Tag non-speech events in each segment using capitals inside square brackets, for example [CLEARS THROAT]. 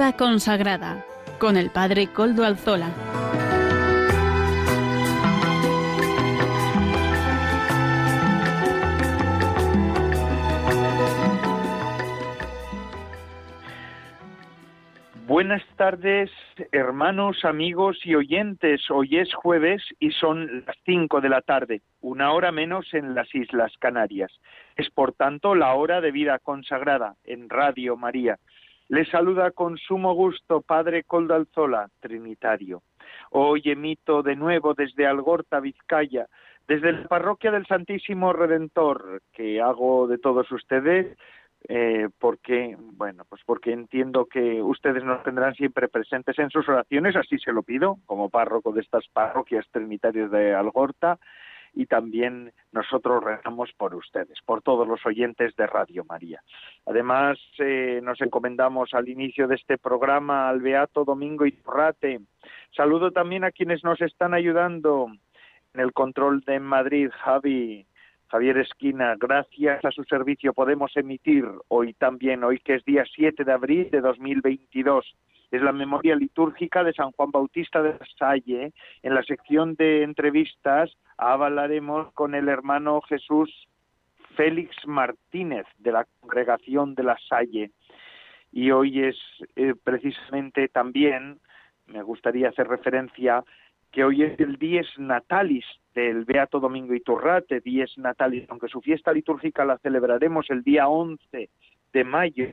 Vida consagrada con el Padre Coldo Alzola. Buenas tardes, hermanos, amigos y oyentes. Hoy es jueves y son las cinco de la tarde, una hora menos en las Islas Canarias. Es por tanto la hora de vida consagrada en Radio María. Les saluda con sumo gusto Padre Coldalzola, Trinitario. Hoy emito de nuevo desde Algorta, Vizcaya, desde la parroquia del Santísimo Redentor, que hago de todos ustedes eh, porque, bueno, pues porque entiendo que ustedes nos tendrán siempre presentes en sus oraciones, así se lo pido, como párroco de estas parroquias trinitarias de Algorta, y también nosotros rezamos por ustedes, por todos los oyentes de Radio María. Además, eh, nos encomendamos al inicio de este programa al Beato Domingo Iturrate. Saludo también a quienes nos están ayudando en el control de Madrid, Javi, Javier Esquina, gracias a su servicio podemos emitir hoy también, hoy que es día 7 de abril de 2022, es la memoria litúrgica de San Juan Bautista de Salle. En la sección de entrevistas hablaremos con el hermano Jesús Félix Martínez de la congregación de la Salle. Y hoy es eh, precisamente también, me gustaría hacer referencia que hoy es el Dies Natalis del Beato Domingo Iturrate, Dies Natalis, aunque su fiesta litúrgica la celebraremos el día 11 de mayo,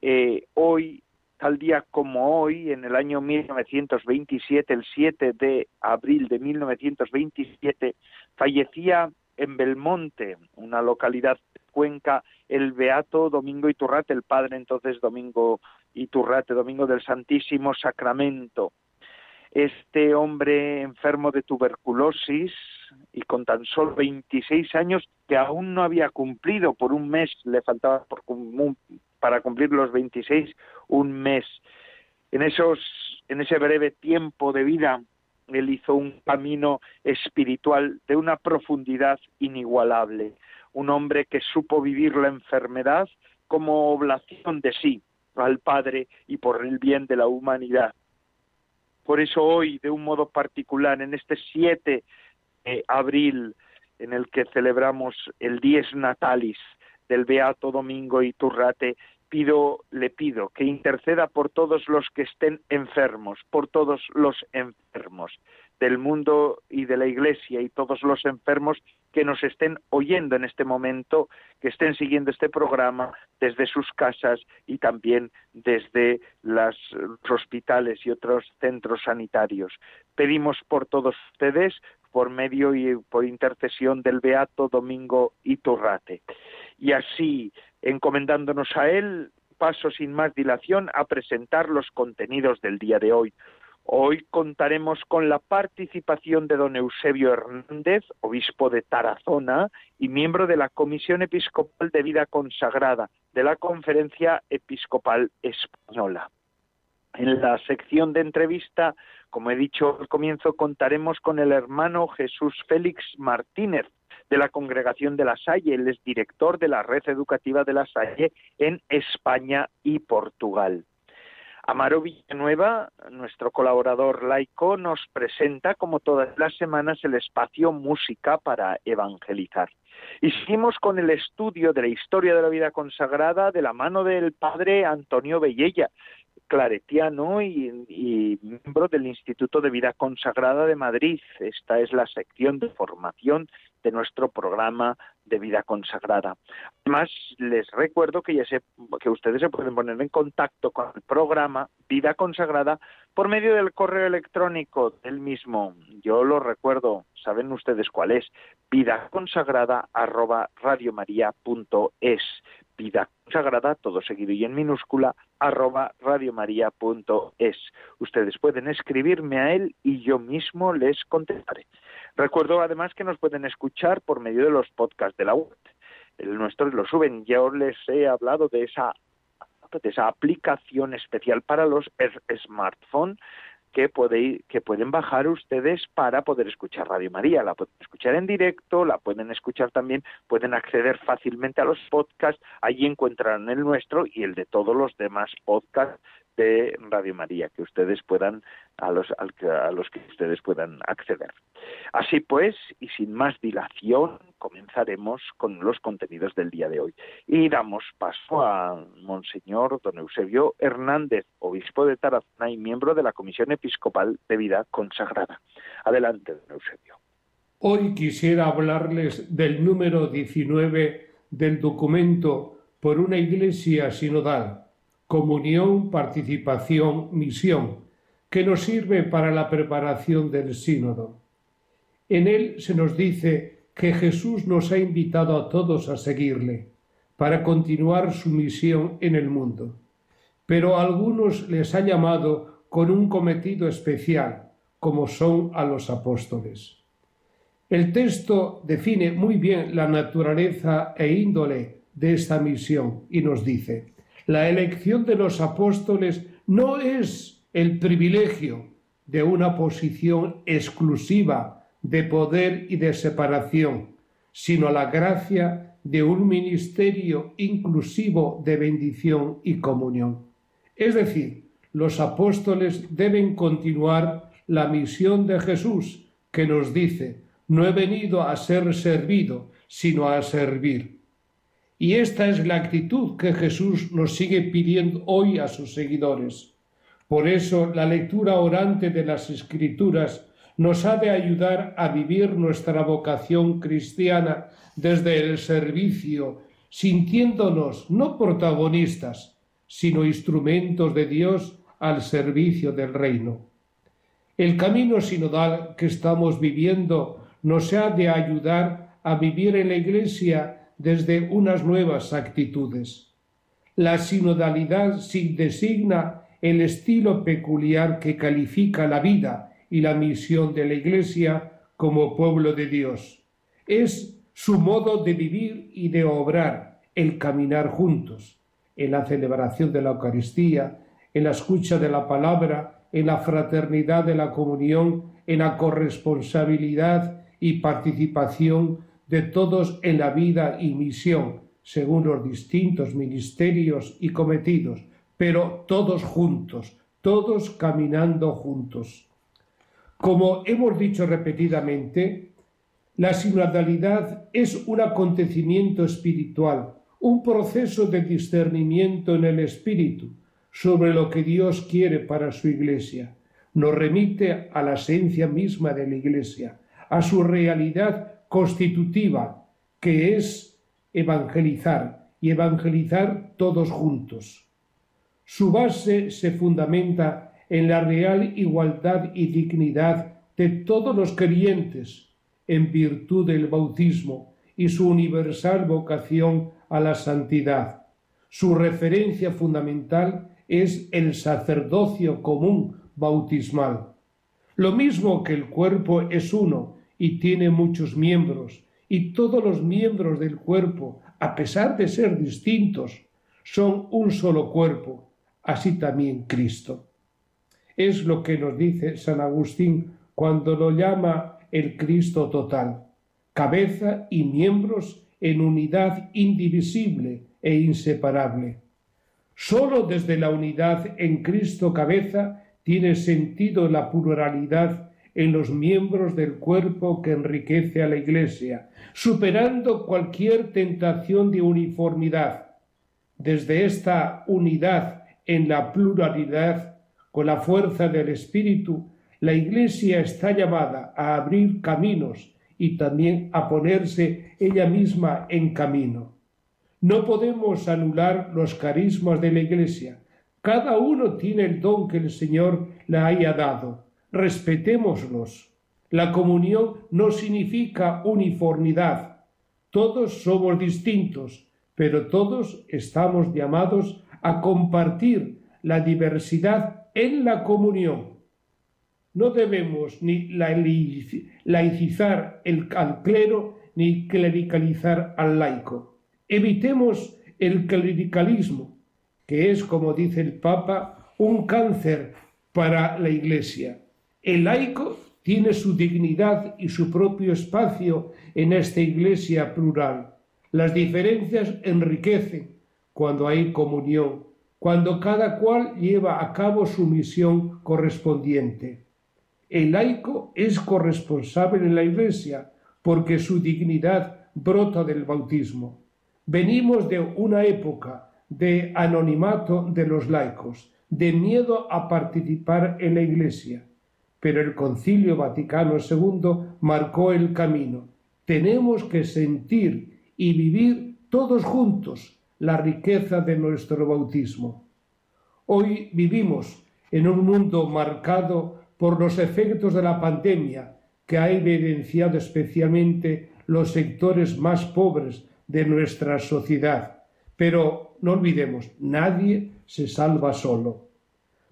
eh, hoy, tal día como hoy, en el año 1927, el 7 de abril de 1927, fallecía en Belmonte, una localidad de Cuenca, el Beato Domingo Iturrate, el padre entonces Domingo Iturrate, Domingo del Santísimo Sacramento este hombre enfermo de tuberculosis y con tan solo 26 años que aún no había cumplido por un mes, le faltaba para cumplir los 26 un mes. En esos en ese breve tiempo de vida él hizo un camino espiritual de una profundidad inigualable, un hombre que supo vivir la enfermedad como oblación de sí al Padre y por el bien de la humanidad por eso hoy, de un modo particular, en este 7 de abril, en el que celebramos el Dies Natalis del Beato Domingo Iturrate, pido, le pido que interceda por todos los que estén enfermos, por todos los enfermos del mundo y de la Iglesia y todos los enfermos que nos estén oyendo en este momento, que estén siguiendo este programa desde sus casas y también desde los hospitales y otros centros sanitarios. Pedimos por todos ustedes, por medio y por intercesión del Beato Domingo Iturrate. Y así, encomendándonos a él, paso sin más dilación a presentar los contenidos del día de hoy. Hoy contaremos con la participación de don Eusebio Hernández, obispo de Tarazona y miembro de la Comisión Episcopal de Vida Consagrada de la Conferencia Episcopal Española. En la sección de entrevista, como he dicho al comienzo, contaremos con el hermano Jesús Félix Martínez, de la Congregación de la Salle. Él es director de la Red Educativa de la Salle en España y Portugal. Amaro Villanueva, nuestro colaborador laico, nos presenta, como todas las semanas, el espacio Música para Evangelizar. Y seguimos con el estudio de la historia de la vida consagrada de la mano del padre Antonio Bellella, claretiano y, y, miembro del Instituto de Vida Consagrada de Madrid. Esta es la sección de formación de nuestro programa de vida consagrada. Además, les recuerdo que ya sé que ustedes se pueden poner en contacto con el programa Vida Consagrada por medio del correo electrónico del mismo. Yo lo recuerdo, saben ustedes cuál es, vida consagrada arroba radiomaria.es. Vida consagrada, todo seguido y en minúscula, arroba radiomaria.es. Ustedes pueden escribirme a él y yo mismo les contestaré. Recuerdo además que nos pueden escuchar por medio de los podcasts de la web. El nuestro lo suben. Ya os les he hablado de esa, de esa aplicación especial para los smartphones que, que pueden bajar ustedes para poder escuchar Radio María. La pueden escuchar en directo, la pueden escuchar también, pueden acceder fácilmente a los podcasts. Allí encontrarán el nuestro y el de todos los demás podcasts de Radio María, que ustedes puedan, a los, a los que ustedes puedan acceder. Así pues, y sin más dilación, comenzaremos con los contenidos del día de hoy. Y damos paso a Monseñor Don Eusebio Hernández, obispo de Tarazona y miembro de la Comisión Episcopal de Vida Consagrada. Adelante, Don Eusebio. Hoy quisiera hablarles del número 19 del documento por una iglesia sinodal, comunión, participación, misión, que nos sirve para la preparación del sínodo. En él se nos dice que Jesús nos ha invitado a todos a seguirle, para continuar su misión en el mundo. Pero a algunos les ha llamado con un cometido especial, como son a los apóstoles. El texto define muy bien la naturaleza e índole de esta misión y nos dice, la elección de los apóstoles no es el privilegio de una posición exclusiva de poder y de separación, sino la gracia de un ministerio inclusivo de bendición y comunión. Es decir, los apóstoles deben continuar la misión de Jesús que nos dice, no he venido a ser servido, sino a servir. Y esta es la actitud que Jesús nos sigue pidiendo hoy a sus seguidores. Por eso la lectura orante de las Escrituras nos ha de ayudar a vivir nuestra vocación cristiana desde el servicio, sintiéndonos no protagonistas, sino instrumentos de Dios al servicio del reino. El camino sinodal que estamos viviendo nos ha de ayudar a vivir en la Iglesia desde unas nuevas actitudes. La sinodalidad designa el estilo peculiar que califica la vida y la misión de la Iglesia como pueblo de Dios. Es su modo de vivir y de obrar, el caminar juntos, en la celebración de la Eucaristía, en la escucha de la palabra, en la fraternidad de la comunión, en la corresponsabilidad y participación de todos en la vida y misión, según los distintos ministerios y cometidos, pero todos juntos, todos caminando juntos. Como hemos dicho repetidamente, la sinodalidad es un acontecimiento espiritual, un proceso de discernimiento en el espíritu sobre lo que Dios quiere para su iglesia. Nos remite a la esencia misma de la iglesia, a su realidad constitutiva, que es evangelizar y evangelizar todos juntos. Su base se fundamenta en la real igualdad y dignidad de todos los creyentes en virtud del bautismo y su universal vocación a la santidad. Su referencia fundamental es el sacerdocio común bautismal. Lo mismo que el cuerpo es uno y tiene muchos miembros, y todos los miembros del cuerpo, a pesar de ser distintos, son un solo cuerpo, así también Cristo. Es lo que nos dice San Agustín cuando lo llama el Cristo total, cabeza y miembros en unidad indivisible e inseparable. Sólo desde la unidad en Cristo cabeza tiene sentido la pluralidad en los miembros del cuerpo que enriquece a la Iglesia, superando cualquier tentación de uniformidad. Desde esta unidad en la pluralidad, con la fuerza del Espíritu, la Iglesia está llamada a abrir caminos y también a ponerse ella misma en camino. No podemos anular los carismas de la Iglesia. Cada uno tiene el don que el Señor le haya dado respetémoslos. La comunión no significa uniformidad. Todos somos distintos, pero todos estamos llamados a compartir la diversidad en la comunión. No debemos ni laicizar al clero ni clericalizar al laico. Evitemos el clericalismo, que es, como dice el Papa, un cáncer para la Iglesia. El laico tiene su dignidad y su propio espacio en esta iglesia plural. Las diferencias enriquecen cuando hay comunión cuando cada cual lleva a cabo su misión correspondiente. El laico es corresponsable en la Iglesia porque su dignidad brota del bautismo. Venimos de una época de anonimato de los laicos, de miedo a participar en la Iglesia. Pero el Concilio Vaticano II marcó el camino. Tenemos que sentir y vivir todos juntos la riqueza de nuestro bautismo. Hoy vivimos en un mundo marcado por los efectos de la pandemia que ha evidenciado especialmente los sectores más pobres de nuestra sociedad. Pero no olvidemos, nadie se salva solo.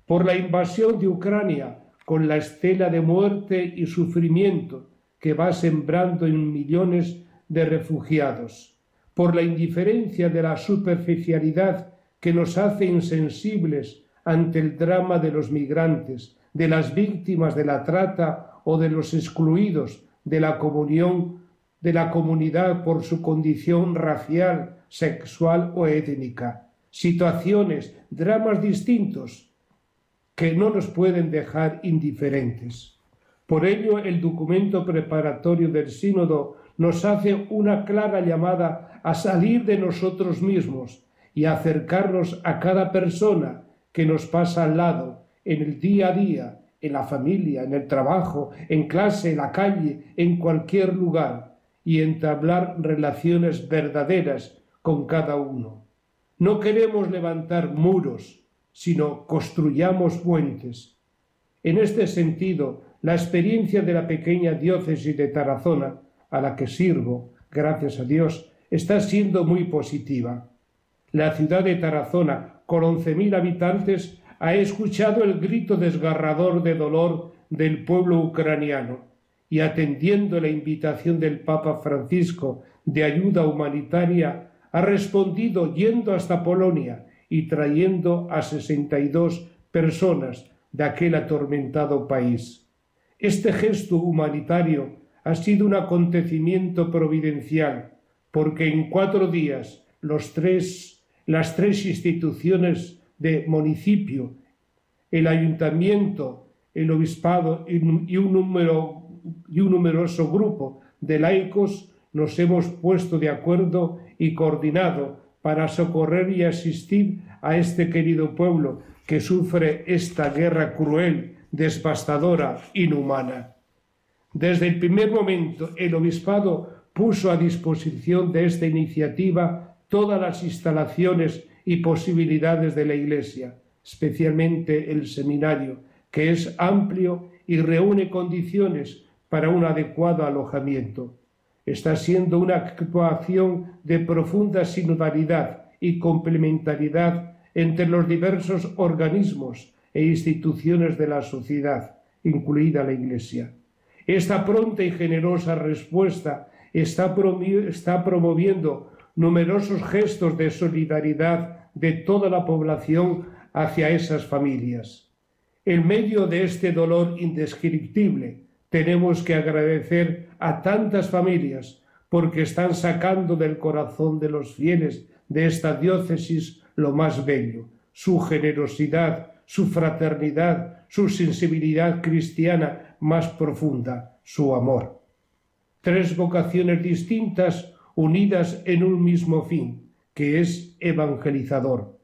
Por la invasión de Ucrania, con la estela de muerte y sufrimiento que va sembrando en millones de refugiados, por la indiferencia de la superficialidad que nos hace insensibles ante el drama de los migrantes, de las víctimas de la trata o de los excluidos de la comunión de la comunidad por su condición racial, sexual o étnica. Situaciones, dramas distintos que no nos pueden dejar indiferentes. Por ello, el documento preparatorio del sínodo nos hace una clara llamada a salir de nosotros mismos y acercarnos a cada persona que nos pasa al lado, en el día a día, en la familia, en el trabajo, en clase, en la calle, en cualquier lugar, y entablar relaciones verdaderas con cada uno. No queremos levantar muros, sino construyamos puentes. En este sentido, la experiencia de la pequeña diócesis de Tarazona, a la que sirvo, gracias a Dios, está siendo muy positiva. La ciudad de Tarazona, con once mil habitantes, ha escuchado el grito desgarrador de dolor del pueblo ucraniano y atendiendo la invitación del Papa Francisco de ayuda humanitaria, ha respondido yendo hasta Polonia y trayendo a sesenta y dos personas de aquel atormentado país. Este gesto humanitario ha sido un acontecimiento providencial, porque en cuatro días las tres instituciones de municipio, el ayuntamiento, el obispado y un numeroso grupo de laicos nos hemos puesto de acuerdo y coordinado para socorrer y asistir a este querido pueblo que sufre esta guerra cruel, devastadora, inhumana. Desde el primer momento el obispado puso a disposición de esta iniciativa todas las instalaciones y posibilidades de la Iglesia, especialmente el seminario, que es amplio y reúne condiciones para un adecuado alojamiento. Está siendo una actuación de profunda sinodalidad y complementariedad entre los diversos organismos e instituciones de la sociedad, incluida la Iglesia. Esta pronta y generosa respuesta está, promoviendo numerosos gestos de solidaridad de toda la población hacia esas familias. En medio de este dolor indescriptible, tenemos que agradecer a tantas familias porque están sacando del corazón de los fieles de esta diócesis lo más bello, su generosidad, su fraternidad, su sensibilidad cristiana más profunda, su amor. Tres vocaciones distintas unidas en un mismo fin, que es evangelizador.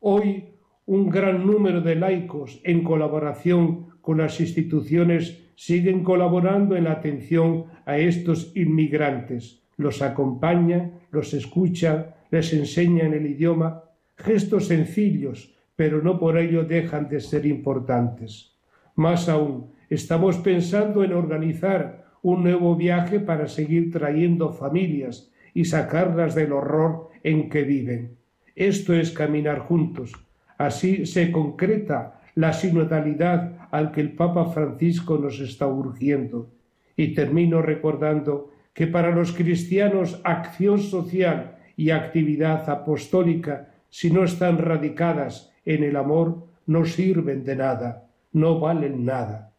Hoy un gran número de laicos, en colaboración con las instituciones, siguen colaborando en la atención a estos inmigrantes. Los acompañan, los escuchan, les enseñan el idioma, gestos sencillos, pero no por ello dejan de ser importantes. Más aún, estamos pensando en organizar un nuevo viaje para seguir trayendo familias y sacarlas del horror en que viven. Esto es caminar juntos. Así se concreta la sinodalidad al que el Papa Francisco nos está urgiendo. Y termino recordando que para los cristianos acción social y actividad apostólica, si no están radicadas en el amor, no sirven de nada, no valen nada.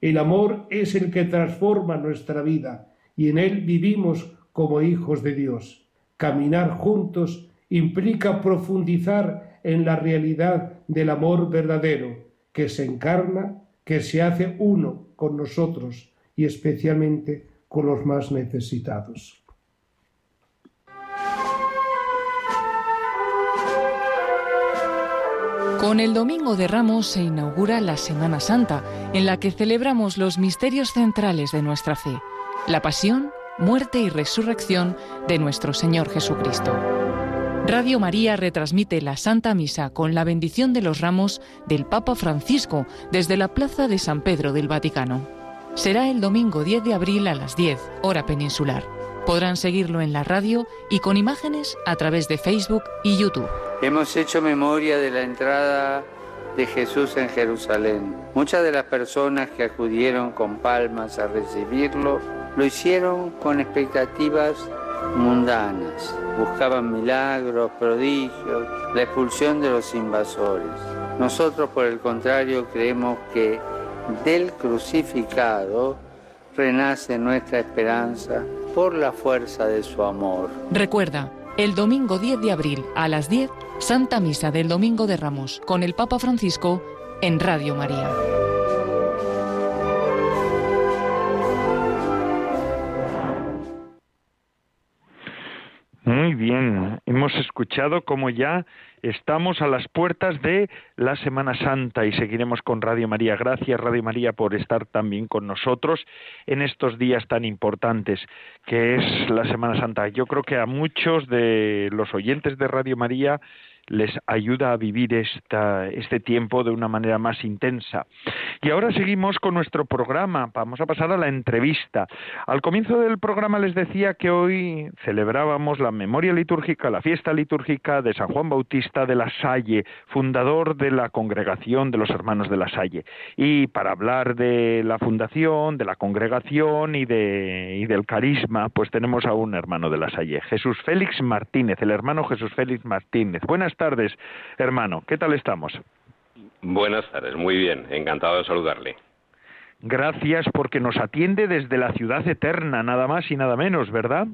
El amor es el que transforma nuestra vida y en él vivimos como hijos de Dios. Caminar juntos implica profundizar en la realidad del amor verdadero, que se encarna, que se hace uno con nosotros y especialmente con los más necesitados. Con el Domingo de Ramos se inaugura la Semana Santa, en la que celebramos los misterios centrales de nuestra fe, la pasión, muerte y resurrección de nuestro Señor Jesucristo. Radio María retransmite la Santa Misa con la bendición de los ramos del Papa Francisco desde la Plaza de San Pedro del Vaticano. Será el domingo 10 de abril a las 10, hora peninsular. Podrán seguirlo en la radio y con imágenes a través de Facebook y YouTube. Hemos hecho memoria de la entrada de Jesús en Jerusalén. Muchas de las personas que acudieron con palmas a recibirlo lo hicieron con expectativas mundanas. Buscaban milagros, prodigios, la expulsión de los invasores. Nosotros, por el contrario, creemos que del crucificado renace nuestra esperanza por la fuerza de su amor. Recuerda, el domingo 10 de abril a las 10, Santa Misa del Domingo de Ramos con el Papa Francisco en Radio María. Muy bien, hemos escuchado cómo ya estamos a las puertas de la Semana Santa y seguiremos con Radio María. Gracias Radio María por estar también con nosotros en estos días tan importantes que es la Semana Santa. Yo creo que a muchos de los oyentes de Radio María les ayuda a vivir esta, este tiempo de una manera más intensa. Y ahora seguimos con nuestro programa. Vamos a pasar a la entrevista. Al comienzo del programa les decía que hoy celebrábamos la memoria litúrgica, la fiesta litúrgica de San Juan Bautista de la Salle, fundador de la congregación de los hermanos de la Salle. Y para hablar de la fundación, de la congregación y, de, y del carisma, pues tenemos a un hermano de la Salle, Jesús Félix Martínez, el hermano Jesús Félix Martínez. Buenas tardes, hermano. ¿Qué tal estamos? Buenas tardes, muy bien. Encantado de saludarle. Gracias porque nos atiende desde la ciudad eterna, nada más y nada menos, ¿verdad?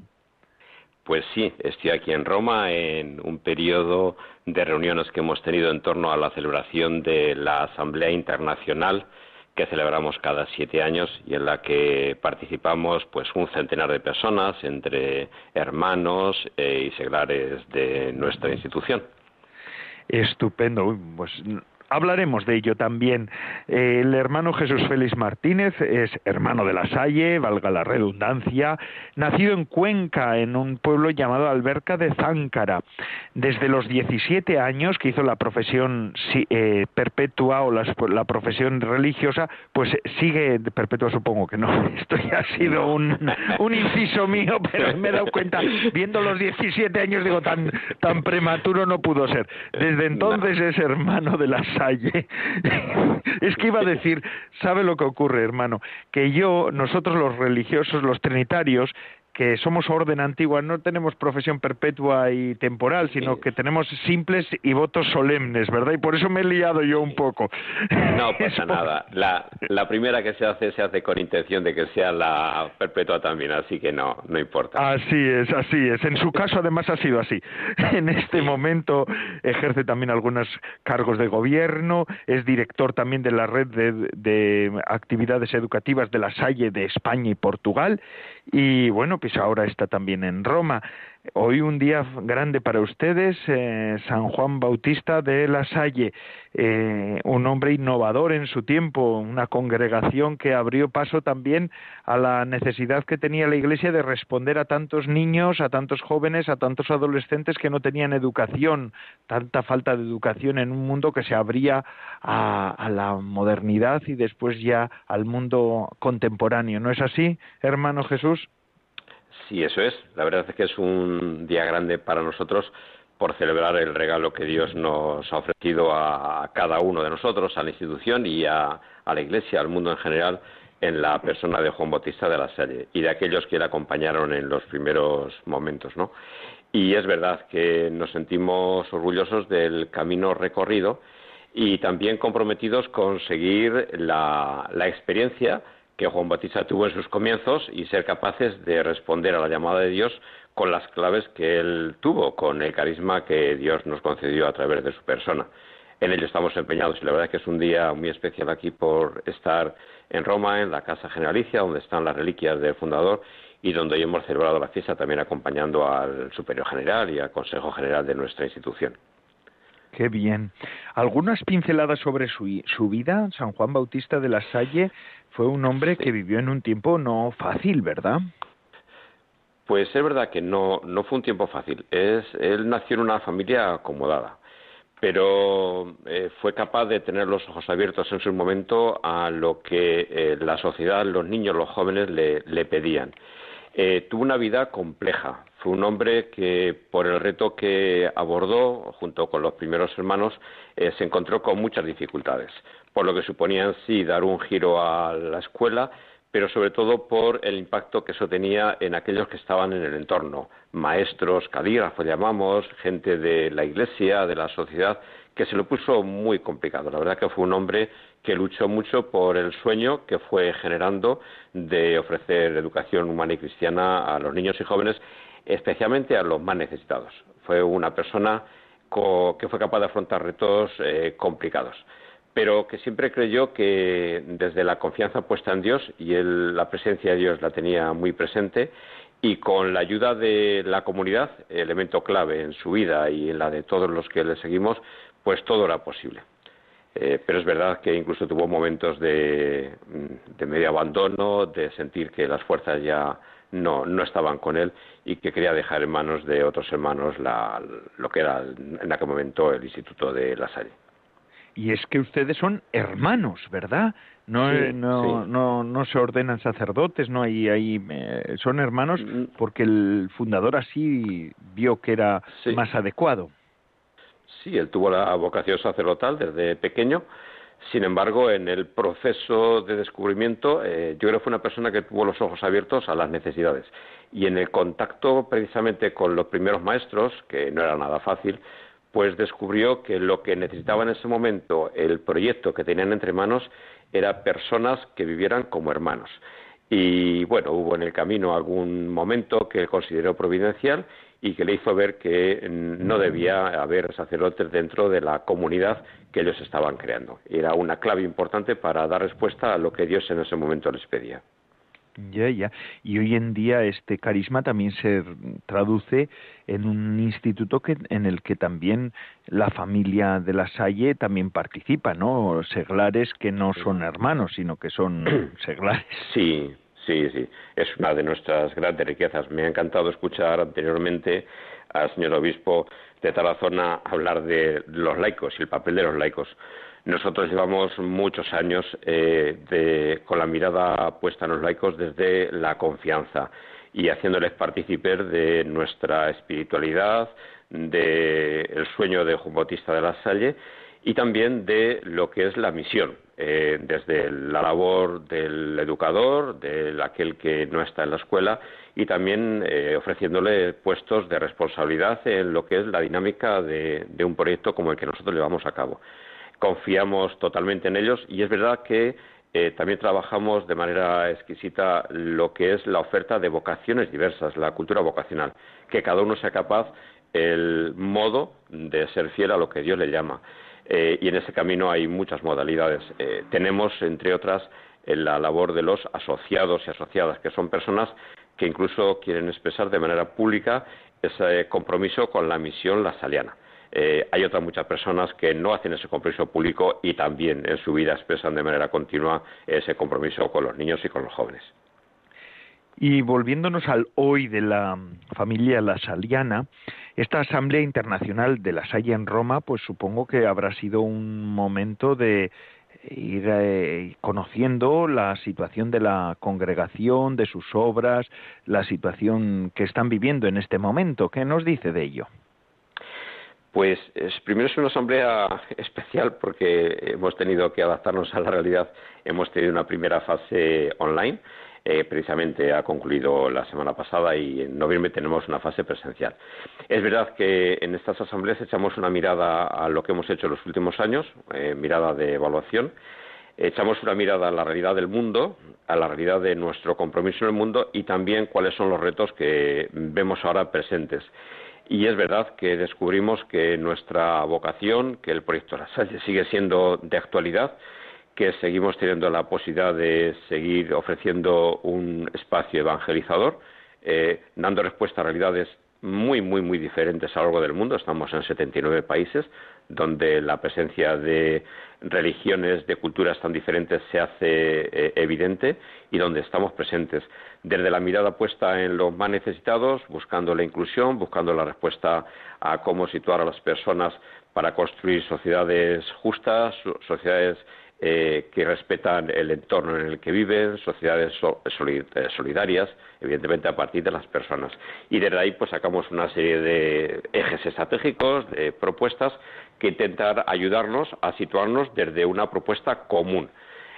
Pues sí, estoy aquí en Roma en un periodo de reuniones que hemos tenido en torno a la celebración de la Asamblea Internacional que celebramos cada siete años y en la que participamos pues un centenar de personas entre hermanos e y seglares de nuestra institución. Estupendo. Pues hablaremos de ello también. El hermano Jesús Félix Martínez es hermano de la Salle, valga la redundancia, nacido en Cuenca, en un pueblo llamado Alberca de Záncara. Desde los 17 años que hizo la profesión eh, perpetua o la, profesión religiosa, pues sigue perpetua, supongo que no. [LAUGHS] Esto ya ha sido un, un inciso mío, pero me he dado cuenta, viendo los 17 años, digo, tan, tan prematuro no pudo ser. Desde entonces es hermano de la [LAUGHS] es que iba a decir, ¿sabe lo que ocurre, hermano? Que yo, nosotros los religiosos, los trinitarios, que somos orden antigua, no tenemos profesión perpetua y temporal, sino que tenemos simples y votos solemnes, ¿verdad? Y por eso me he liado yo un poco. No [LAUGHS] pasa nada. La, la primera que se hace se hace con intención de que sea la perpetua también, así que no, no importa. Así es, así es. En su caso además ha sido así. [LAUGHS] En este momento ejerce también algunos cargos de gobierno, es director también de la red de, de actividades educativas de la Salle de España y Portugal y bueno, pues ahora está también en Roma. Hoy un día grande para ustedes, eh, San Juan Bautista de la Salle, eh, un hombre innovador en su tiempo, una congregación que abrió paso también a la necesidad que tenía la Iglesia de responder a tantos niños, a tantos jóvenes, a tantos adolescentes que no tenían educación, tanta falta de educación en un mundo que se abría a la modernidad y después ya al mundo contemporáneo. ¿No es así, hermano Jesús? Sí, eso es. La verdad es que es un día grande para nosotros por celebrar el regalo que Dios nos ha ofrecido a cada uno de nosotros, a la institución y a, la Iglesia, al mundo en general, en la persona de Juan Bautista de la Salle y de aquellos que le acompañaron en los primeros momentos, ¿no? Y es verdad que nos sentimos orgullosos del camino recorrido y también comprometidos con seguir la experiencia que Juan Bautista tuvo en sus comienzos y ser capaces de responder a la llamada de Dios con las claves que él tuvo, con el carisma que Dios nos concedió a través de su persona. En ello estamos empeñados y la verdad es que es un día muy especial aquí por estar en Roma, en la Casa Generalicia, donde están las reliquias del fundador y donde hoy hemos celebrado la fiesta también acompañando al Superior General y al Consejo General de nuestra institución. Qué bien. Algunas pinceladas sobre su, su vida. San Juan Bautista de la Salle fue un hombre que vivió en un tiempo no fácil, ¿verdad? Pues es verdad que no, no fue un tiempo fácil. Es, él nació en una familia acomodada, pero eh, fue capaz de tener los ojos abiertos en su momento a lo que eh, la sociedad, los niños, los jóvenes le, le pedían. Eh, tuvo una vida compleja. Fue un hombre que, por el reto que abordó, junto con los primeros hermanos, eh, se encontró con muchas dificultades, por lo que suponía sí dar un giro a la escuela, pero sobre todo por el impacto que eso tenía en aquellos que estaban en el entorno, maestros, calígrafos llamamos, gente de la iglesia, de la sociedad, que se lo puso muy complicado. La verdad que fue un hombre que luchó mucho por el sueño que fue generando de ofrecer educación humana y cristiana a los niños y jóvenes, especialmente a los más necesitados. Fue una persona que fue capaz de afrontar retos eh, complicados, pero que siempre creyó que desde la confianza puesta en Dios, y la presencia de Dios la tenía muy presente, y con la ayuda de la comunidad, elemento clave en su vida y en la de todos los que le seguimos, pues todo era posible. Eh, pero es verdad que incluso tuvo momentos de, medio abandono, de sentir que las fuerzas ya no, no estaban con él y que quería dejar en manos de otros hermanos lo que era en aquel momento el Instituto de La Salle. Y es que ustedes son hermanos, ¿verdad? No, no, no, no se ordenan sacerdotes, no hay, hay eh, son hermanos mm. porque el fundador así vio que era más adecuado. Sí, él tuvo la vocación sacerdotal desde pequeño. Sin embargo, en el proceso de descubrimiento, eh, yo creo que fue una persona que tuvo los ojos abiertos a las necesidades. Y en el contacto precisamente con los primeros maestros, que no era nada fácil, pues descubrió que lo que necesitaba en ese momento el proyecto que tenían entre manos era personas que vivieran como hermanos. Y bueno, hubo en el camino algún momento que consideró providencial y que le hizo ver que no debía haber sacerdotes dentro de la comunidad que ellos estaban creando. Era una clave importante para dar respuesta a lo que Dios en ese momento les pedía. Ya, ya. Y hoy en día este carisma también se traduce en un instituto que, en el que también la familia de la Salle también participa, ¿no? Seglares que no son hermanos, sino que son [CLEARS THROAT] seglares. Sí, Sí, sí, es una de nuestras grandes riquezas. Me ha encantado escuchar anteriormente al señor obispo de Tarazona hablar de los laicos y el papel de los laicos. Nosotros llevamos muchos años eh, con la mirada puesta en los laicos desde la confianza y haciéndoles partícipes de nuestra espiritualidad, del sueño de Juan Bautista de la Salle y también de lo que es la misión, eh, desde la labor del educador, de aquel que no está en la escuela y también eh, ofreciéndole puestos de responsabilidad en lo que es la dinámica de, un proyecto como el que nosotros llevamos a cabo. Confiamos totalmente en ellos y es verdad que eh, también trabajamos de manera exquisita lo que es la oferta de vocaciones diversas, la cultura vocacional, que cada uno sea capaz el modo de ser fiel a lo que Dios le llama. Eh, y en ese camino hay muchas modalidades. Eh, tenemos, entre otras, la labor de los asociados y asociadas, que son personas que incluso quieren expresar de manera pública ese compromiso con la misión lasaliana. Eh, hay otras muchas personas que no hacen ese compromiso público y también en su vida expresan de manera continua ese compromiso con los niños y con los jóvenes. Y volviéndonos al hoy de la familia lasaliana, esta Asamblea Internacional de la Salle en Roma, pues supongo que habrá sido un momento de ir eh, conociendo la situación de la congregación, de sus obras, la situación que están viviendo en este momento. ¿Qué nos dice de ello? Pues primero es una asamblea [LAUGHS] especial porque hemos tenido que adaptarnos a la realidad. Hemos tenido una primera fase online eh, precisamente ha concluido la semana pasada y en noviembre tenemos una fase presencial. Es verdad que en estas asambleas echamos una mirada a lo que hemos hecho en los últimos años, eh, mirada de evaluación, echamos una mirada a la realidad del mundo a la realidad de nuestro compromiso en el mundo y también cuáles son los retos que vemos ahora presentes. Y es verdad que descubrimos que nuestra vocación, que el proyecto La Salle sigue siendo de actualidad, que seguimos teniendo la posibilidad de seguir ofreciendo un espacio evangelizador, eh, dando respuesta a realidades muy, muy, muy diferentes a lo largo del mundo. Estamos en 79 países donde la presencia de religiones, de culturas tan diferentes se hace eh, evidente y donde estamos presentes. Desde la mirada puesta en los más necesitados, buscando la inclusión, buscando la respuesta a cómo situar a las personas para construir sociedades justas, sociedades eh, que respetan el entorno en el que viven, sociedades eh, solidarias, evidentemente a partir de las personas. Y desde ahí pues sacamos una serie de ejes estratégicos, de propuestas que intentan ayudarnos a situarnos desde una propuesta común.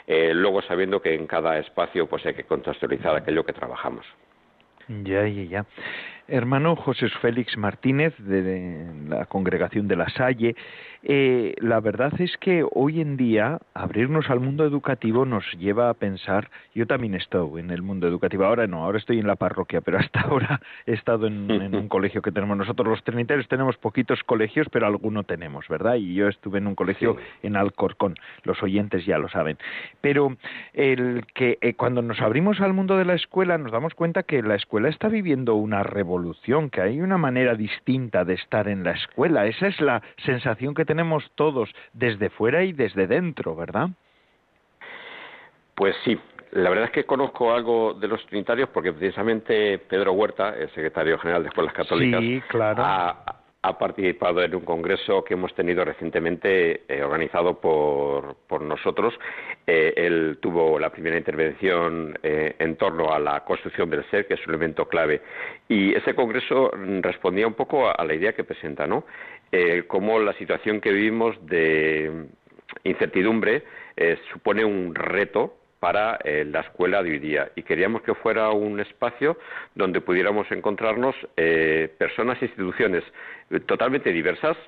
Eh, luego sabiendo que en cada espacio pues hay que contextualizar aquello que trabajamos. Ya, ya, ya. Hermano José Félix Martínez, de la Congregación de la Salle, eh, la verdad es que hoy en día abrirnos al mundo educativo nos lleva a pensar, yo también estoy en el mundo educativo, ahora no, ahora estoy en la parroquia, pero hasta [LAUGHS] ahora he estado en, un colegio que tenemos nosotros los trinitarios, tenemos poquitos colegios, pero alguno tenemos, ¿verdad? Y yo estuve en un colegio en Alcorcón, los oyentes ya lo saben. Pero el que eh, cuando nos abrimos al mundo de la escuela nos damos cuenta que la escuela está viviendo una revolución, que hay una manera distinta de estar en la escuela, esa es la sensación que tenemos todos desde fuera y desde dentro, ¿verdad? Pues sí, la verdad es que conozco algo de los trinitarios porque precisamente Pedro Huerta, el secretario general de Escuelas Católicas, ha, participado en un congreso que hemos tenido recientemente eh, organizado por, por nosotros. Eh, él tuvo la primera intervención eh, en torno a la construcción del ser, que es un elemento clave. Y ese congreso respondía un poco a, la idea que presenta, ¿no? cómo la situación que vivimos de incertidumbre supone un reto para eh, la escuela de hoy día y queríamos que fuera un espacio donde pudiéramos encontrarnos eh, personas e instituciones totalmente diversas,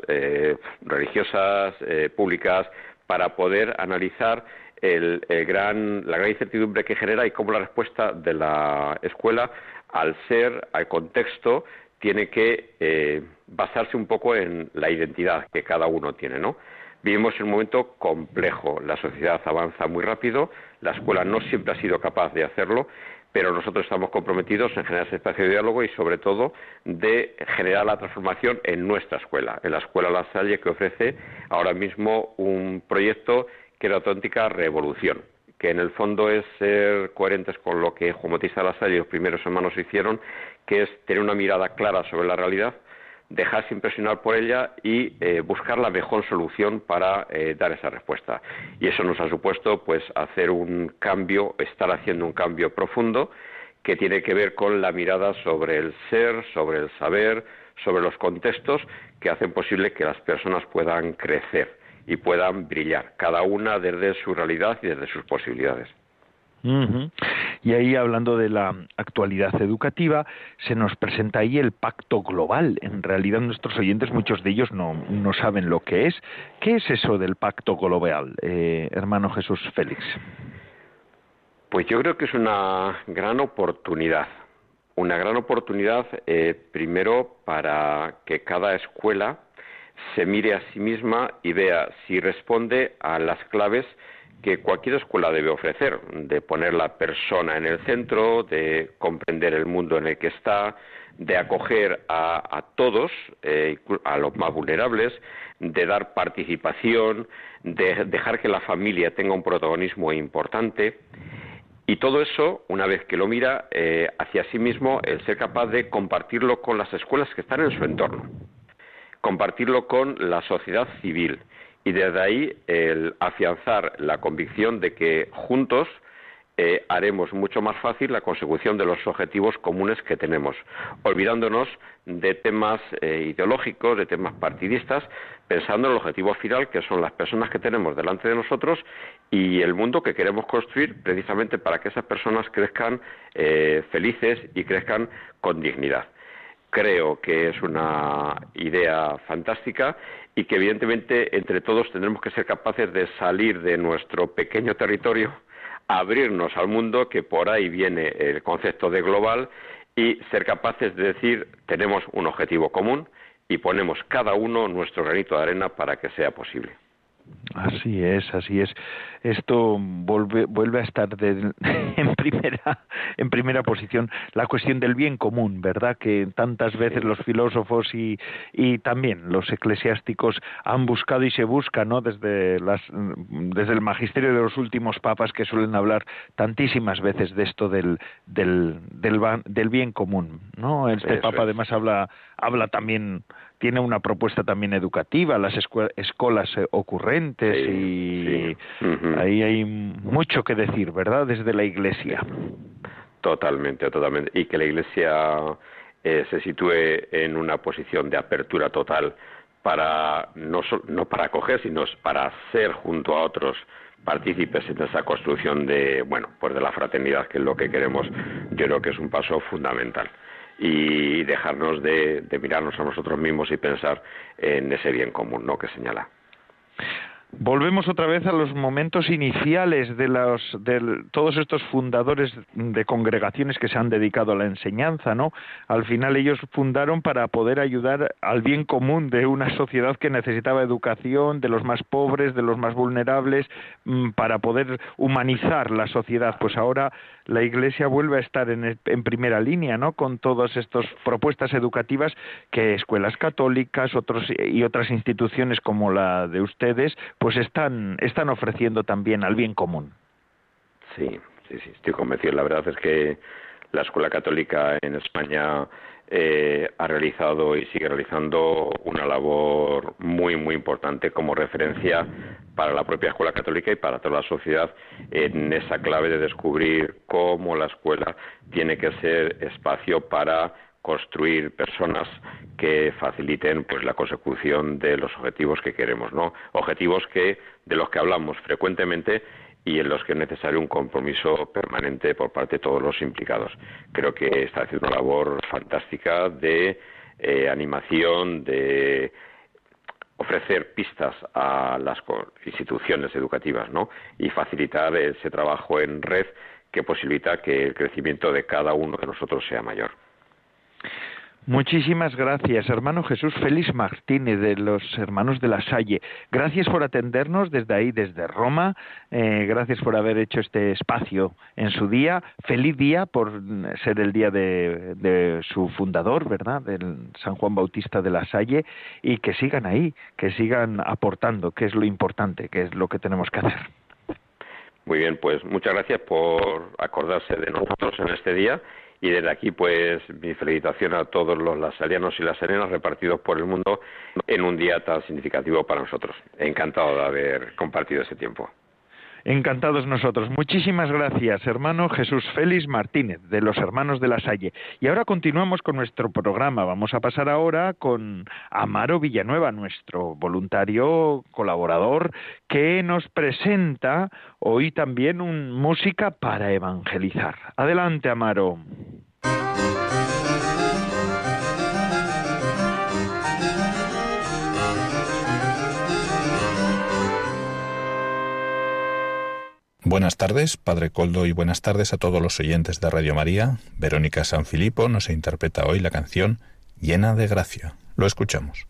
religiosas, públicas, para poder analizar el, gran, la gran incertidumbre que genera y cómo la respuesta de la escuela al ser, al contexto, tiene que eh, basarse un poco en la identidad que cada uno tiene, ¿no? Vivimos en un momento complejo, la sociedad avanza muy rápido, la escuela no siempre ha sido capaz de hacerlo, pero nosotros estamos comprometidos en generar ese espacio de diálogo y sobre todo de generar la transformación en nuestra escuela, en la Escuela La Salle que ofrece ahora mismo un proyecto que es la auténtica revolución que en el fondo es ser coherentes con lo que Juan Bautista La Salle y los primeros hermanos hicieron, que es tener una mirada clara sobre la realidad, dejarse impresionar por ella y eh, buscar la mejor solución para eh, dar esa respuesta. Y eso nos ha supuesto pues hacer un cambio, estar haciendo un cambio profundo que tiene que ver con la mirada sobre el ser, sobre el saber, sobre los contextos que hacen posible que las personas puedan crecer y puedan brillar, cada una desde su realidad y desde sus posibilidades. Y ahí, hablando de la actualidad educativa, se nos presenta ahí el pacto global. En realidad, nuestros oyentes, muchos de ellos no, no saben lo que es. ¿Qué es eso del pacto global, eh, hermano Jesús Félix? Pues yo creo que es una gran oportunidad. Una gran oportunidad, eh, primero, para que cada escuela se mire a sí misma y vea si responde a las claves que cualquier escuela debe ofrecer, de poner la persona en el centro, de comprender el mundo en el que está, de acoger a, todos, eh, a los más vulnerables, de dar participación, de dejar que la familia tenga un protagonismo importante. Y todo eso, una vez que lo mira eh, hacia sí mismo, el ser capaz de compartirlo con las escuelas que están en su entorno compartirlo con la sociedad civil y desde ahí el afianzar la convicción de que juntos eh, haremos mucho más fácil la consecución de los objetivos comunes que tenemos, olvidándonos de temas eh, ideológicos, de temas partidistas, pensando en el objetivo final, que son las personas que tenemos delante de nosotros y el mundo que queremos construir precisamente para que esas personas crezcan eh, felices y crezcan con dignidad. Creo que es una idea fantástica y que evidentemente entre todos tendremos que ser capaces de salir de nuestro pequeño territorio abrirnos al mundo, que por ahí viene el concepto de global, y ser capaces de decir tenemos un objetivo común y ponemos cada uno nuestro granito de arena para que sea posible. Así es, así es. Esto vuelve, vuelve a estar [LAUGHS] en primera en primera posición la cuestión del bien común, ¿verdad? Que tantas veces los filósofos y, y también los eclesiásticos han buscado y se buscan, ¿no? Desde las desde el magisterio de los últimos papas que suelen hablar tantísimas veces de esto del del del, del bien común, ¿no? Este papa además habla habla también tiene una propuesta también educativa, las escuelas eh, ocurrentes y ahí hay mucho que decir, ¿verdad? Desde la Iglesia. Totalmente, totalmente. Y que la Iglesia eh, se sitúe en una posición de apertura total para no, no para acoger, sino para ser junto a otros partícipes en esa construcción de, bueno, pues de la fraternidad, que es lo que queremos, yo creo que es un paso fundamental y dejarnos de, mirarnos a nosotros mismos y pensar en ese bien común ¿no? que señala. Volvemos otra vez a los momentos iniciales de, los, de todos estos fundadores de congregaciones que se han dedicado a la enseñanza, ¿no? Al final ellos fundaron para poder ayudar al bien común de una [LAUGHS] sociedad que necesitaba educación, de los más pobres, de los más vulnerables, mm, para poder humanizar la sociedad. Pues ahora la Iglesia vuelve a estar en, en primera línea, ¿no? Con todas estas propuestas educativas que escuelas católicas otros, y otras instituciones como la de ustedes pues están, están ofreciendo también al bien común. Sí, sí, sí, estoy convencido. La verdad es que la Escuela Católica en España eh, ha realizado y sigue realizando una labor muy, muy importante como referencia para la propia Escuela Católica y para toda la sociedad en esa clave de descubrir cómo la escuela tiene que ser espacio para construir personas que faciliten pues la consecución de los objetivos que queremos, ¿no? Objetivos que de los que hablamos frecuentemente y en los que es necesario un compromiso permanente por parte de todos los implicados. Creo que está haciendo una labor fantástica de eh, animación, de ofrecer pistas a las instituciones educativas, ¿no? Y facilitar ese trabajo en red que posibilita que el crecimiento de cada uno de nosotros sea mayor. Muchísimas gracias, hermano Jesús Félix Martínez, de los hermanos de la Salle. Gracias por atendernos desde ahí, desde Roma. Eh, gracias por haber hecho este espacio en su día. Feliz día por ser el día de, de su fundador, ¿verdad? Del San Juan Bautista de la Salle. Y que sigan ahí, que sigan aportando, que es lo importante, que es lo que tenemos que hacer. Muy bien, pues muchas gracias por acordarse de nosotros en este día y desde aquí pues mi felicitación a todos los lasalianos y las serenas repartidos por el mundo en un día tan significativo para nosotros. Encantado de haber compartido ese tiempo. Encantados nosotros. Muchísimas gracias, hermano Jesús Félix Martínez, de los Hermanos de la Salle. Y ahora continuamos con nuestro programa. Vamos a pasar ahora con Amaro Villanueva, nuestro voluntario colaborador, que nos presenta hoy también un música para evangelizar. Adelante, Amaro. Buenas tardes, Padre Coldo, y buenas tardes a todos los oyentes de Radio María. Verónica Sanfilippo nos interpreta hoy la canción Llena de Gracia. Lo escuchamos.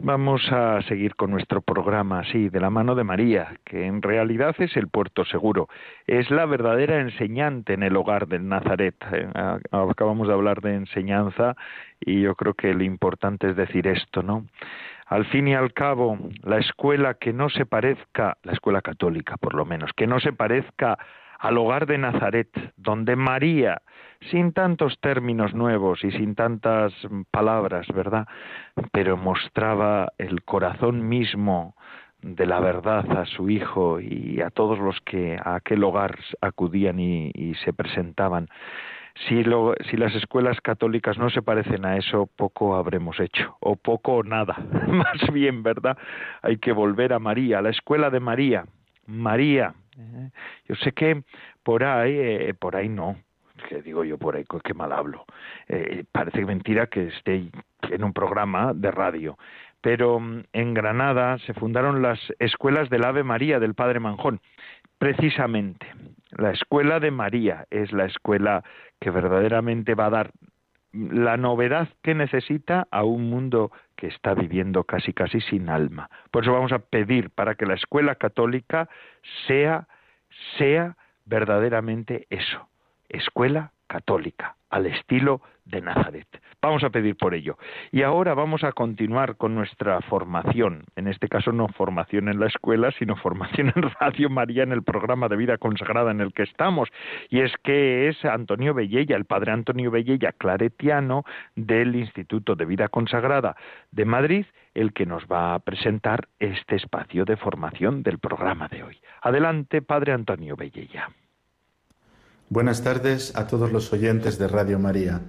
Vamos a seguir con nuestro programa, sí, de la mano de María, que en realidad es el puerto seguro, es la verdadera enseñante en el hogar del Nazaret. Eh, acabamos de hablar de enseñanza y yo creo que lo importante es decir esto, ¿no? Al fin y al cabo, la escuela que no se parezca, la escuela católica por lo menos, que no se parezca al hogar de Nazaret, donde María, sin tantos términos nuevos y sin tantas palabras, ¿verdad? Pero mostraba el corazón mismo de la verdad a su hijo y a todos los que a aquel hogar acudían y, se presentaban. Si, las escuelas católicas no se parecen a eso, poco habremos hecho, o poco o nada. [LAUGHS] Más bien, ¿verdad? Hay que volver a María, a la escuela de María. María, yo sé que por ahí, eh, por ahí no, que digo yo por ahí, qué mal hablo. Eh, parece mentira que esté en un programa de radio. Pero mm, en Granada se fundaron las escuelas del Ave María del Padre Manjón. Precisamente, la escuela de María es la escuela que verdaderamente va a dar la novedad que necesita a un mundo que está viviendo casi casi sin alma. Por eso vamos a pedir para que la escuela católica sea sea verdaderamente eso, escuela católica, al estilo de Nazaret. Vamos a pedir por ello. Y ahora vamos a continuar con nuestra formación, en este caso no formación en la escuela, sino formación en Radio María, en el programa de vida consagrada en el que estamos. Y es que es Antonio Bellella, el padre Antonio Bellella, claretiano del Instituto de Vida Consagrada de Madrid, el que nos va a presentar este espacio de formación del programa de hoy. Adelante, padre Antonio Bellella. Buenas tardes a todos los oyentes de Radio María.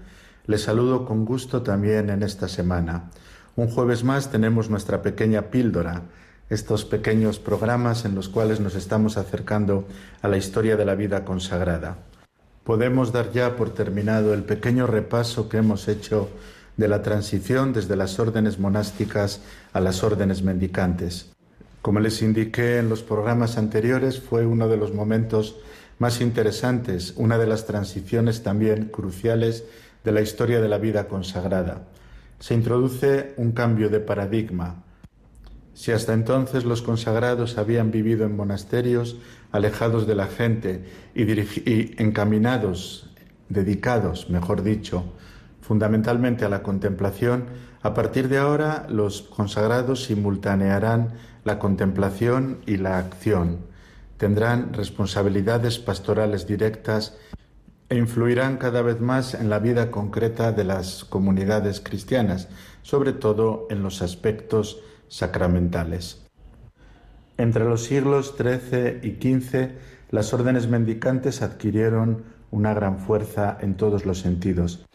Les saludo con gusto también en esta semana. Un jueves más tenemos nuestra pequeña píldora, estos pequeños programas en los cuales nos estamos acercando a la historia de la vida consagrada. Podemos dar ya por terminado el pequeño repaso que hemos hecho de la transición desde las órdenes monásticas a las órdenes mendicantes. Como les indiqué en los programas anteriores, fue uno de los momentos más interesantes, una de las transiciones también cruciales de la historia de la vida consagrada. Se introduce un cambio de paradigma. Si hasta entonces los consagrados habían vivido en monasterios, alejados de la gente y, encaminados, dedicados, mejor dicho, fundamentalmente a la contemplación, a partir de ahora los consagrados simultanearán la contemplación y la acción tendrán responsabilidades pastorales directas e influirán cada vez más en la vida concreta de las comunidades cristianas, sobre todo en los aspectos sacramentales. Entre los siglos XIII y XV, las órdenes mendicantes adquirieron una gran fuerza en todos los sentidos,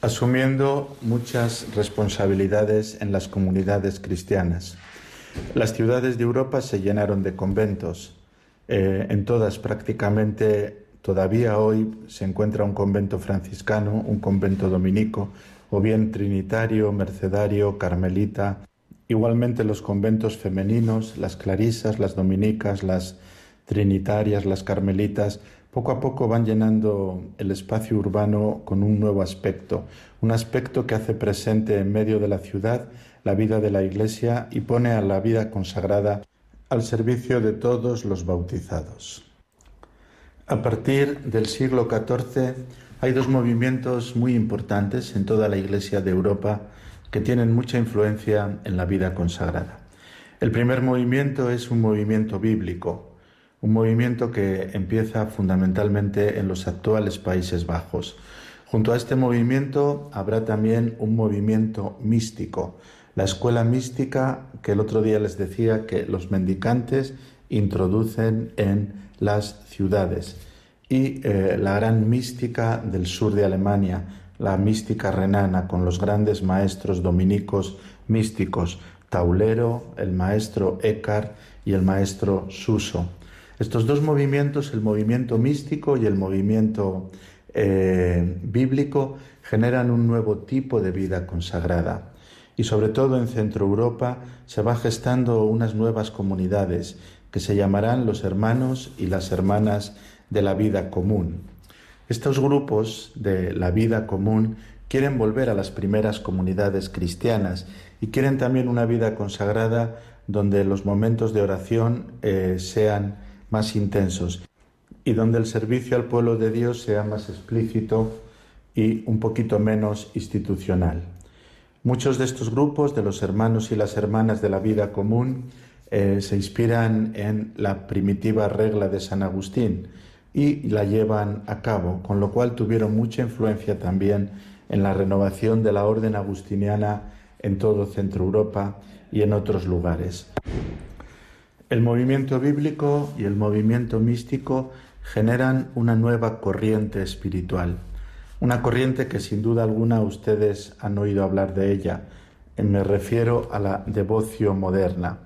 asumiendo muchas responsabilidades en las comunidades cristianas. Las ciudades de Europa se llenaron de conventos, Eh, en todas prácticamente todavía hoy se encuentra un convento franciscano, un convento dominico, o bien trinitario, mercedario, carmelita. Igualmente los conventos femeninos, las clarisas, las dominicas, las trinitarias, las carmelitas, poco a poco van llenando el espacio urbano con un nuevo aspecto, un aspecto que hace presente en medio de la ciudad la vida de la Iglesia y pone a la vida consagrada al servicio de todos los bautizados. A partir del siglo XIV hay dos movimientos muy importantes en toda la Iglesia de Europa que tienen mucha influencia en la vida consagrada. El primer movimiento es un movimiento bíblico, un movimiento que empieza fundamentalmente en los actuales Países Bajos. Junto a este movimiento habrá también un movimiento místico, la escuela mística que el otro día les decía que los mendicantes introducen en las ciudades y eh, la gran mística del sur de Alemania, la mística renana con los grandes maestros dominicos místicos, Taulero, el maestro Eckhart y el maestro Suso. Estos dos movimientos, el movimiento místico y el movimiento eh, bíblico, generan un nuevo tipo de vida consagrada. Y sobre todo en Centro Europa se va gestando unas nuevas comunidades que se llamarán los hermanos y las hermanas de la vida común. Estos grupos de la vida común quieren volver a las primeras comunidades cristianas y quieren también una vida consagrada donde los momentos de oración eh, sean más intensos y donde el servicio al pueblo de Dios sea más explícito y un poquito menos institucional. Muchos de estos grupos, de los hermanos y las hermanas de la vida común, eh, se inspiran en la primitiva regla de San Agustín y la llevan a cabo, con lo cual tuvieron mucha influencia también en la renovación de la orden agustiniana en todo Centro Europa y en otros lugares. El movimiento bíblico y el movimiento místico generan una nueva corriente espiritual, una corriente que sin duda alguna ustedes han oído hablar de ella. Me refiero a la devoción moderna.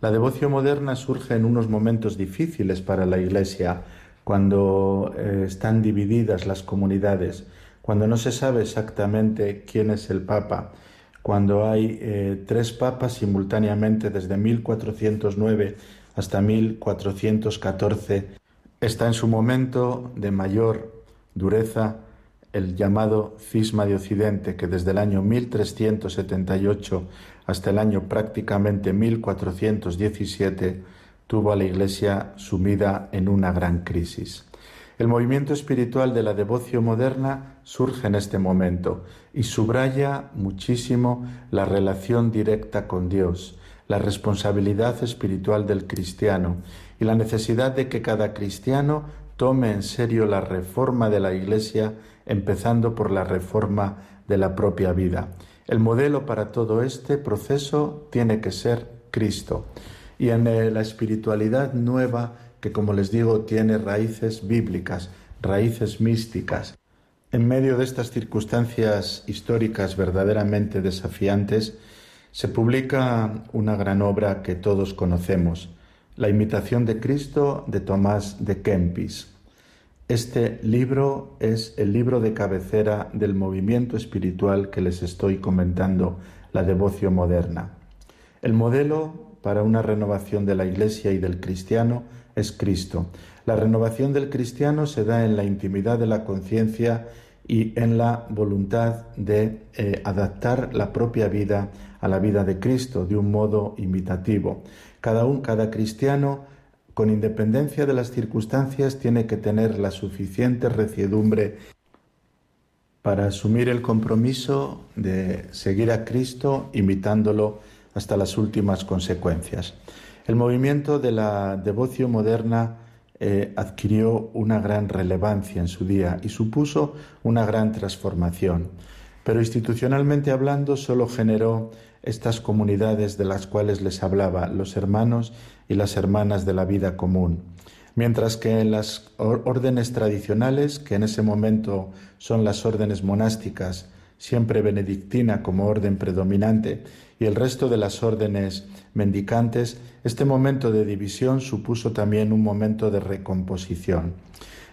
La devoción moderna surge en unos momentos difíciles para la Iglesia, cuando eh, están divididas las comunidades, cuando no se sabe exactamente quién es el Papa, cuando hay eh, tres papas simultáneamente desde 1409 hasta 1414, está en su momento de mayor dureza el llamado cisma de Occidente, que desde el año 1378 hasta el año prácticamente 1417 tuvo a la Iglesia sumida en una gran crisis. El movimiento espiritual de la devoción moderna surge en este momento y subraya muchísimo la relación directa con Dios, la responsabilidad espiritual del cristiano y la necesidad de que cada cristiano tome en serio la reforma de la Iglesia, empezando por la reforma de la propia vida. El modelo para todo este proceso tiene que ser Cristo. Y en eh, la espiritualidad nueva que como les digo tiene raíces bíblicas, raíces místicas. En medio de estas circunstancias históricas verdaderamente desafiantes, se publica una gran obra que todos conocemos, La imitación de Cristo de Tomás de Kempis. Este libro es el libro de cabecera del movimiento espiritual que les estoy comentando, la devoción moderna. El modelo para una renovación de la Iglesia y del cristiano es Cristo. La renovación del cristiano se da en la intimidad de la conciencia y en la voluntad de eh, adaptar la propia vida a la vida de Cristo de un modo imitativo. Cada, un, cada cristiano, con independencia de las circunstancias, tiene que tener la suficiente reciedumbre para asumir el compromiso de seguir a Cristo imitándolo hasta las últimas consecuencias. El movimiento de la devoción moderna eh, adquirió una gran relevancia en su día y supuso una gran transformación. Pero institucionalmente hablando solo generó estas comunidades de las cuales les hablaba, los hermanos y las hermanas de la vida común. Mientras que en las órdenes tradicionales, que en ese momento son las órdenes monásticas, siempre benedictina como orden predominante, y el resto de las órdenes mendicantes, este momento de división supuso también un momento de recomposición.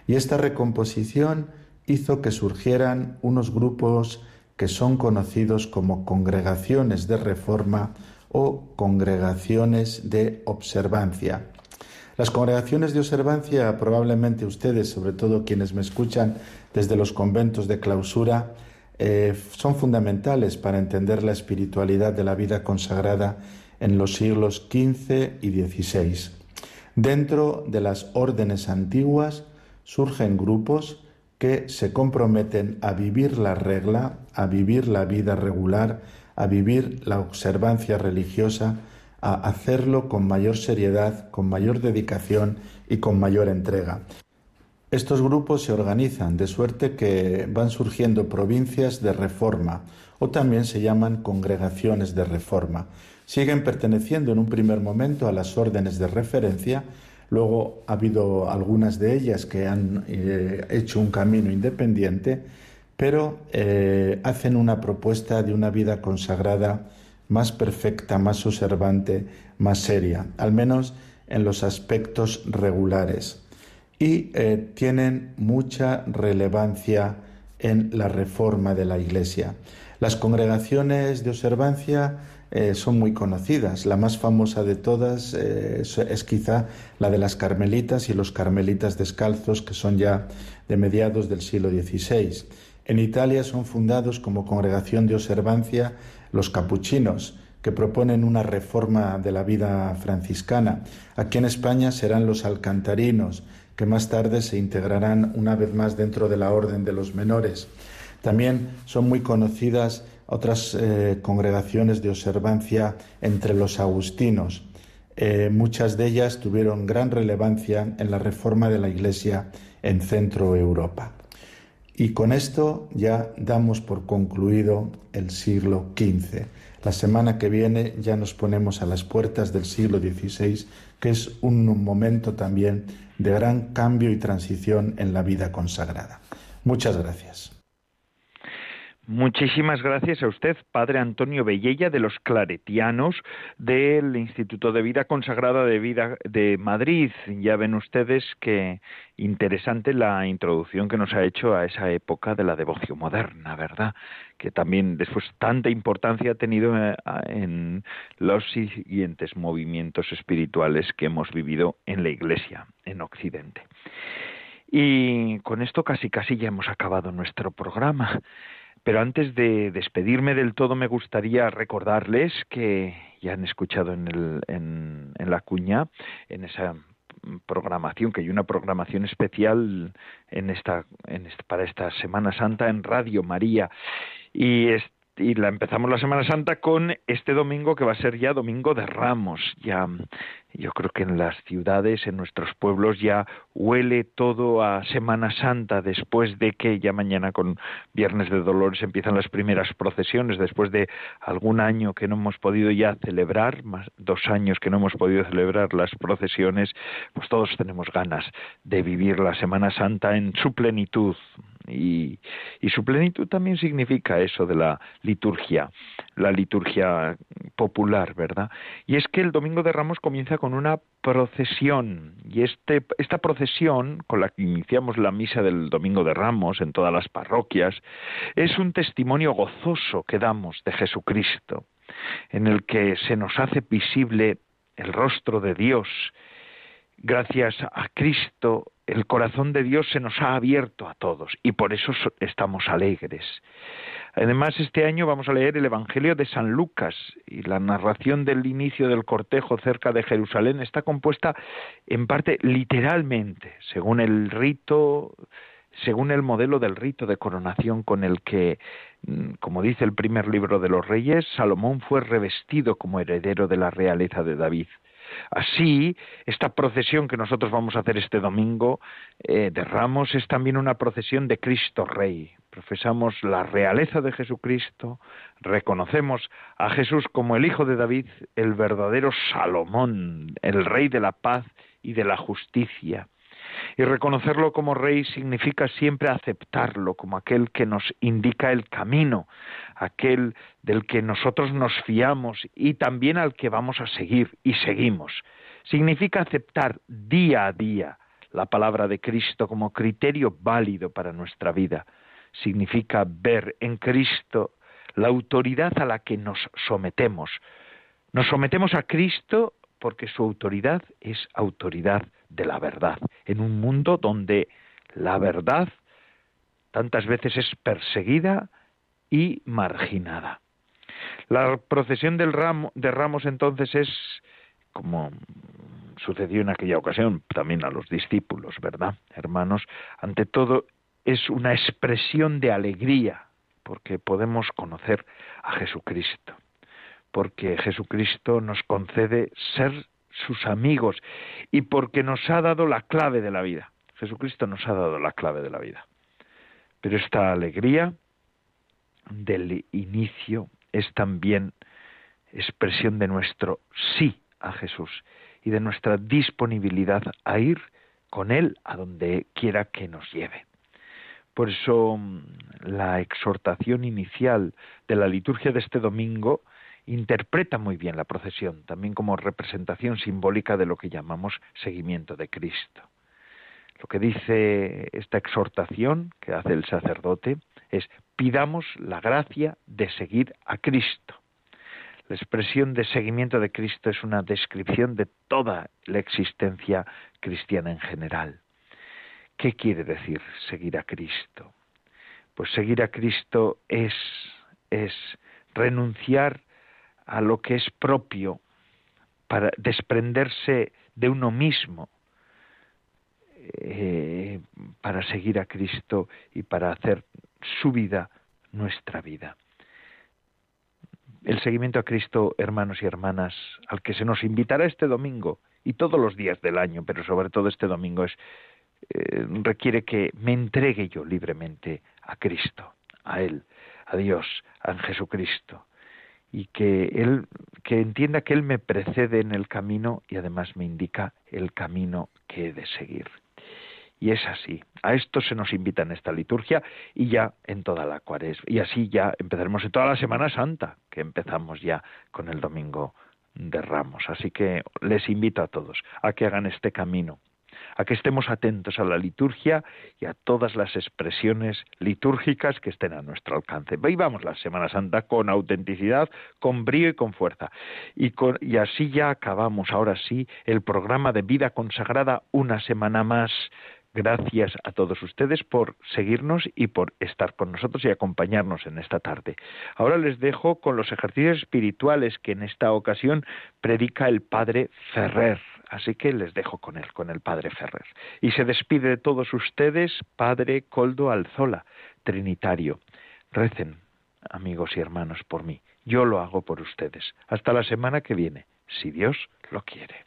Y esta recomposición hizo que surgieran unos grupos que son conocidos como congregaciones de reforma o congregaciones de observancia. Las congregaciones de observancia, probablemente ustedes, sobre todo quienes me escuchan desde los conventos de clausura, eh, son fundamentales para entender la espiritualidad de la vida consagrada en los siglos XV y XVI. Dentro de las órdenes antiguas surgen grupos que se comprometen a vivir la regla, a vivir la vida regular, a vivir la observancia religiosa, a hacerlo con mayor seriedad, con mayor dedicación y con mayor entrega. Estos grupos se organizan de suerte que van surgiendo provincias de reforma o también se llaman congregaciones de reforma. Siguen perteneciendo en un primer momento a las órdenes de referencia, luego ha habido algunas de ellas que han eh, hecho un camino independiente, pero eh, hacen una propuesta de una vida consagrada más perfecta, más observante, más seria, al menos en los aspectos regulares y eh, tienen mucha relevancia en la reforma de la Iglesia. Las congregaciones de observancia eh, son muy conocidas. La más famosa de todas es, quizá la de las carmelitas y los carmelitas descalzos, que son ya de mediados del siglo XVI. En Italia son fundados como congregación de observancia los capuchinos, que proponen una reforma de la vida franciscana. Aquí en España serán los alcantarinos, que más tarde se integrarán una vez más dentro de la orden de los menores. También son muy conocidas otras eh, congregaciones de observancia entre los agustinos. Eh, muchas de ellas tuvieron gran relevancia en la reforma de la Iglesia en Centro Europa. Y con esto ya damos por concluido el siglo XV. La semana que viene ya nos ponemos a las puertas del siglo XVI, que es un momento también de gran cambio y transición en la vida consagrada. Muchas gracias. Muchísimas gracias a usted, Padre Antonio Bellella, de los Claretianos del Instituto de Vida Consagrada de Vida de Madrid. Ya ven ustedes que interesante la introducción que nos ha hecho a esa época de la devoción moderna, ¿verdad? Que también después tanta importancia ha tenido eh, en los siguientes movimientos espirituales que hemos vivido en la Iglesia, en Occidente. Y con esto casi casi ya hemos acabado nuestro programa. Pero antes de despedirme del todo, me gustaría recordarles que ya han escuchado en, el, en, la cuña, en esa programación, que hay una programación especial en esta, en para esta Semana Santa en Radio María. Y y la empezamos la Semana Santa con este domingo que va a ser ya domingo de Ramos. Ya yo creo que en las ciudades, en nuestros pueblos ya huele todo a Semana Santa después de que ya mañana con Viernes de Dolores empiezan las primeras procesiones, después de algún año que no hemos podido ya celebrar, más dos años que no hemos podido celebrar las procesiones, pues todos tenemos ganas de vivir la Semana Santa en su plenitud, y, su plenitud también significa eso de la liturgia, la liturgia popular, ¿verdad? Y es que el Domingo de Ramos comienza con una procesión y este, esta procesión con la que iniciamos la misa del Domingo de Ramos en todas las parroquias es un testimonio gozoso que damos de Jesucristo, en el que se nos hace visible el rostro de Dios. Gracias a Cristo el corazón de Dios se nos ha abierto a todos y por eso estamos alegres. Además, este año vamos a leer el Evangelio de San Lucas y la narración del inicio del cortejo cerca de Jerusalén está compuesta en parte literalmente, según el rito, según el modelo del rito de coronación con el que, mm, como dice el primer libro de los reyes, Salomón fue revestido como heredero de la realeza de David. Así, esta procesión que nosotros vamos a hacer este domingo eh, de Ramos es también una procesión de Cristo Rey. Profesamos la realeza de Jesucristo, reconocemos a Jesús como el Hijo de David, el verdadero Salomón, el Rey de la paz y de la justicia. Y reconocerlo como rey significa siempre aceptarlo como aquel que nos indica el camino, aquel del que nosotros nos fiamos y también al que vamos a seguir y seguimos. Significa aceptar día a día la palabra de Cristo como criterio válido para nuestra vida. Significa ver en Cristo la autoridad a la que nos sometemos. Nos sometemos a Cristo porque su autoridad es autoridad de la verdad, en un mundo donde la verdad tantas veces es perseguida y marginada. La procesión del ramo, de ramos entonces es, como sucedió en aquella ocasión también a los discípulos, ¿verdad? Hermanos, ante todo es una expresión de alegría porque podemos conocer a Jesucristo, porque Jesucristo nos concede ser sus amigos y porque nos ha dado la clave de la vida. Jesucristo nos ha dado la clave de la vida. Pero esta alegría del inicio es también expresión de nuestro sí a Jesús y de nuestra disponibilidad a ir con Él a donde quiera que nos lleve. Por eso mm, la exhortación inicial de la liturgia de este domingo interpreta muy bien la procesión, también como representación simbólica de lo que llamamos seguimiento de Cristo. Lo que dice esta exhortación que hace el sacerdote es pidamos la gracia de seguir a Cristo. La expresión de seguimiento de Cristo es una descripción de toda la existencia cristiana en general. ¿Qué quiere decir seguir a Cristo? Pues seguir a Cristo es, es renunciar a lo que es propio para desprenderse de uno mismo eh, para seguir a Cristo y para hacer su vida nuestra vida. El seguimiento a Cristo, hermanos y hermanas, al que se nos invitará este domingo y todos los días del año, pero sobre todo este domingo, es eh, requiere que me entregue yo libremente a Cristo, a Él, a Dios, a Jesucristo, y que Él, que entienda que Él me precede en el camino y además me indica el camino que he de seguir. Y es así. A esto se nos invita en esta liturgia y ya en toda la cuaresma. Y así ya empezaremos en toda la Semana Santa, que empezamos ya con el Domingo de Ramos. Así que les invito a todos a que hagan este camino a que estemos atentos a la liturgia y a todas las expresiones litúrgicas que estén a nuestro alcance. Vivamos la Semana Santa con autenticidad, con brío y con fuerza. Y, y así ya acabamos, ahora sí, el programa de vida consagrada una semana más. Gracias a todos ustedes por seguirnos y por estar con nosotros y acompañarnos en esta tarde. Ahora les dejo con los ejercicios espirituales que en esta ocasión predica el Padre Ferrer. Así que les dejo con él, con el Padre Ferrer. Y se despide de todos ustedes, Padre Coldo Alzola, Trinitario. Recen, amigos y hermanos, por mí. Yo lo hago por ustedes. Hasta la semana que viene, si Dios lo quiere.